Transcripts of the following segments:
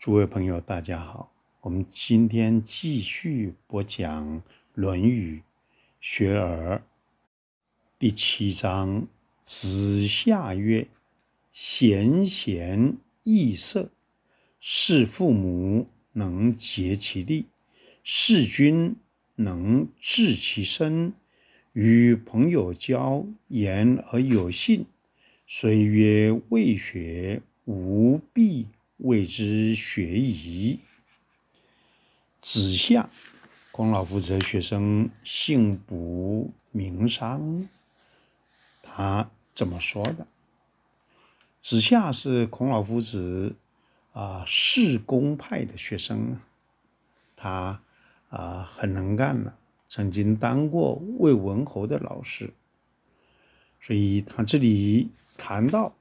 诸位朋友，大家好。我们今天继续播讲《论语·学而》第七章：子夏曰：“贤贤易色，事父母能竭其力，事君能治其身，与朋友交，言而有信。虽曰未学，吾必谓之学矣。”子夏，孔老夫子的学生，姓卜，名商。他怎么说的？子夏是孔老夫子啊，事公派的学生。他啊，很能干的，曾经当过魏文侯的老师。所以他这里谈到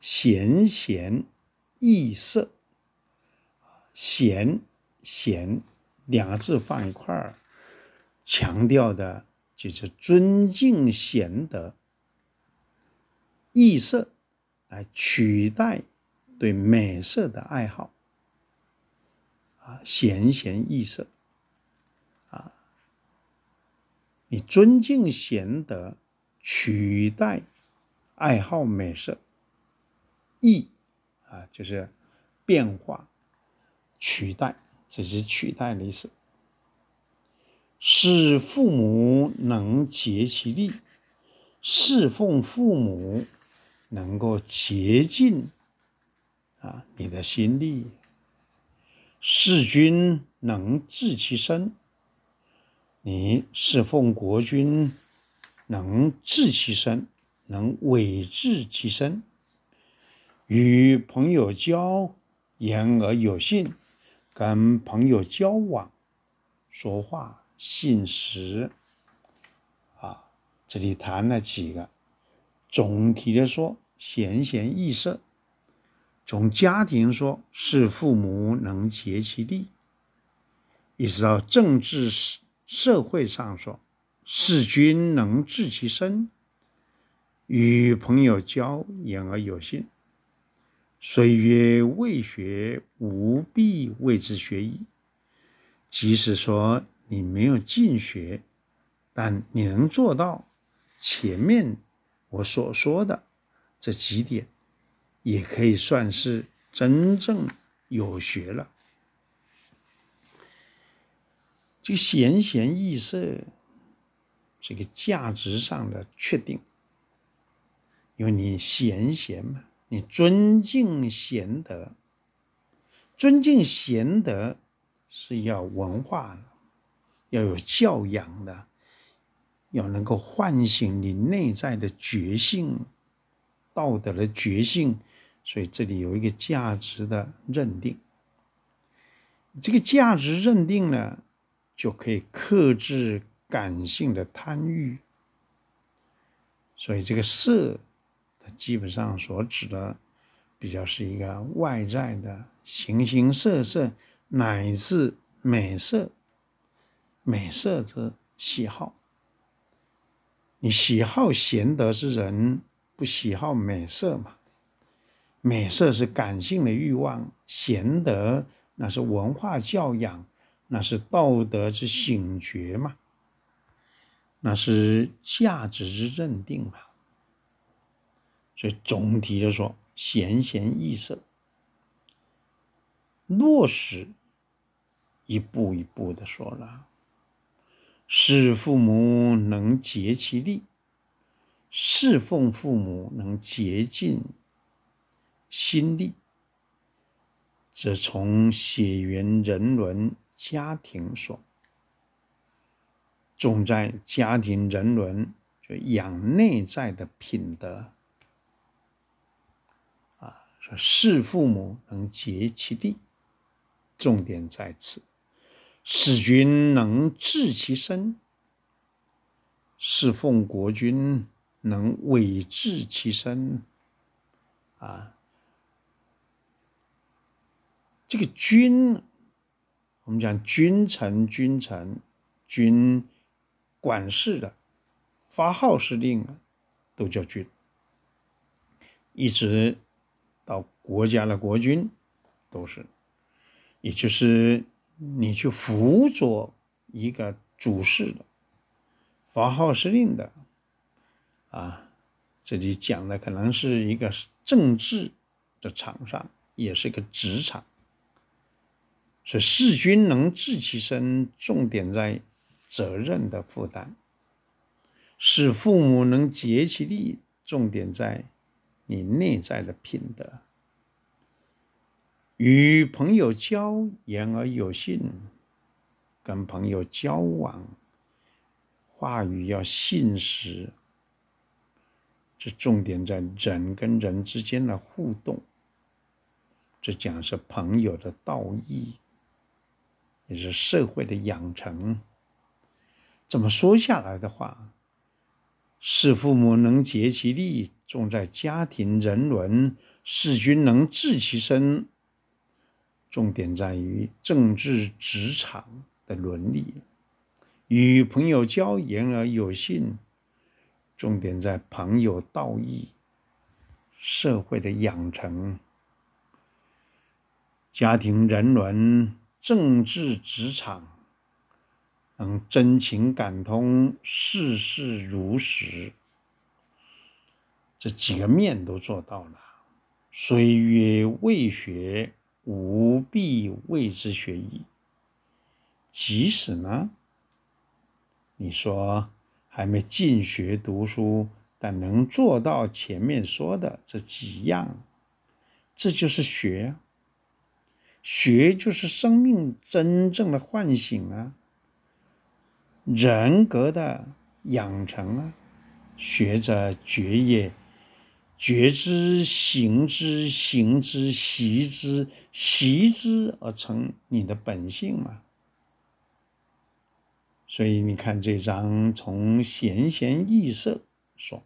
贤贤易色，贤。贤两个字放一块儿，强调的就是尊敬贤德，易色来取代对美色的爱好。啊，贤贤易色。啊，你尊敬贤德，取代爱好美色，易啊就是变化，取代。这是取代的意思。事父母能竭其力，侍奉父母能够竭尽啊你的心力。事君能治其身，你侍奉国君能治其身，能委治其身。与朋友交，言而有信。跟朋友交往、说话信实啊，这里谈了几个，总体的说，贤贤易色；从家庭说，事父母能竭其力；一直到政治社会上说，事君能治其身；与朋友交，言而有信。虽曰未学，吾必谓之学矣。即使说你没有进学，但你能做到前面我所说的这几点，也可以算是真正有学了。这个贤贤易色，这个价值上的确定，因为你贤贤嘛。你尊敬贤德，尊敬贤德是要文化的，要有教养的，要能够唤醒你内在的觉性、道德的觉性。所以这里有一个价值的认定。这个价值认定呢，就可以克制感性的贪欲。所以这个色。基本上所指的，比较是一个外在的形形色色，乃至美色、美色之喜好。你喜好贤德之人，不喜好美色嘛？美色是感性的欲望，贤德那是文化教养，那是道德之醒觉嘛？那是价值之认定嘛？所以总体的说，贤贤易色，落实一步一步的说了。事父母能竭其力，侍奉父母能竭尽心力，则从血缘人伦家庭说，重在家庭人伦，就养内在的品德。事父母能竭其力，重点在此；使君能治其身，侍奉国君能委治其身。啊，这个君，我们讲君臣、君臣、君管事的、发号施令的，都叫君，一直。国家的国君，都是也就是你去辅佐一个主事的、发号施令的，啊，这里讲的可能是一个政治的场上，也是一个职场。所以事君能治其身，重点在责任的负担；使父母能竭其力，重点在你内在的品德。与朋友交言而有信，跟朋友交往，话语要信实。这重点在人跟人之间的互动。这讲是朋友的道义，也是社会的养成。这么说下来的话，事父母能竭其力，重在家庭人伦；事君能治其身。重点在于政治职场的伦理，与朋友交言而有信，重点在朋友道义、社会的养成、家庭人伦、政治职场，能真情感通、事事如实，这几个面都做到了。虽曰未学。吾必为之学矣。即使呢，你说还没进学读书，但能做到前面说的这几样，这就是学。学就是生命真正的唤醒啊，人格的养成啊，学着觉也。觉之，行之，行之，习之，习之，而成你的本性嘛。所以你看这章从贤贤易色说，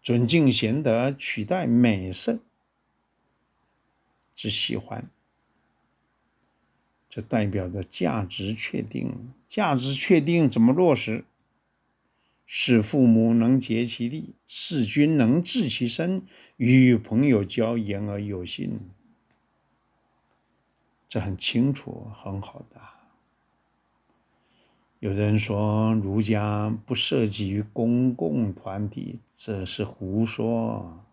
尊敬贤德，取代美色之喜欢，这代表着价值确定。价值确定怎么落实？使父母能竭其力，事君能治其身，与朋友交言而有信。这很清楚，很好的。有人说儒家不涉及于公共团体，这是胡说。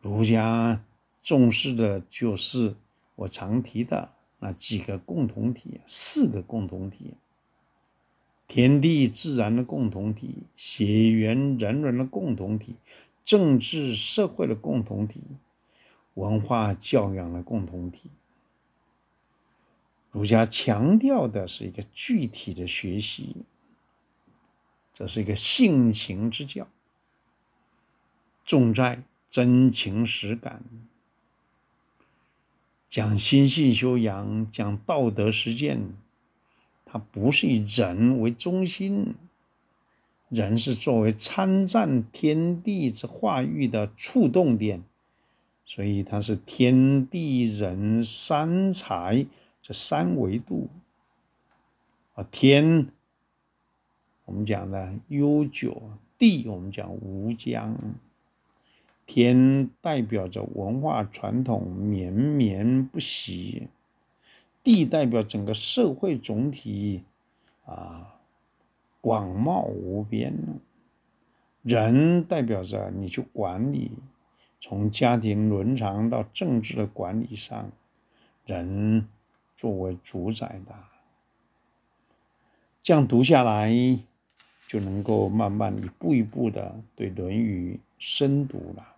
儒家重视的就是我常提的那几个共同体，四个共同体。天地自然的共同体，血缘人伦的共同体，政治社会的共同体，文化教养的共同体。儒家强调的是一个具体的学习，这是一个性情之教，重在真情实感，讲心性修养，讲道德实践。它不是以人为中心，人是作为参赞天地之化育的触动点，所以它是天地人三才这三维度。啊，天我们讲的悠久，地我们讲无疆，天代表着文化传统绵绵不息。地代表整个社会总体，啊，广袤无边；人代表着你去管理，从家庭伦常到政治的管理上，人作为主宰的。这样读下来，就能够慢慢一步一步的对《论语》深读了。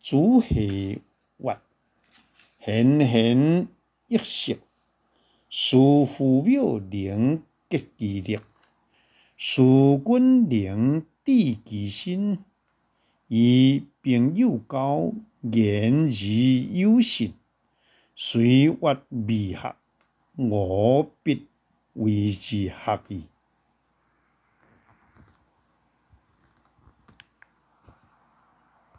主黑万，很很。一息，事父母能结其力，师君能治其身，以朋友交言而有信，虽屈未学，吾必为之学矣。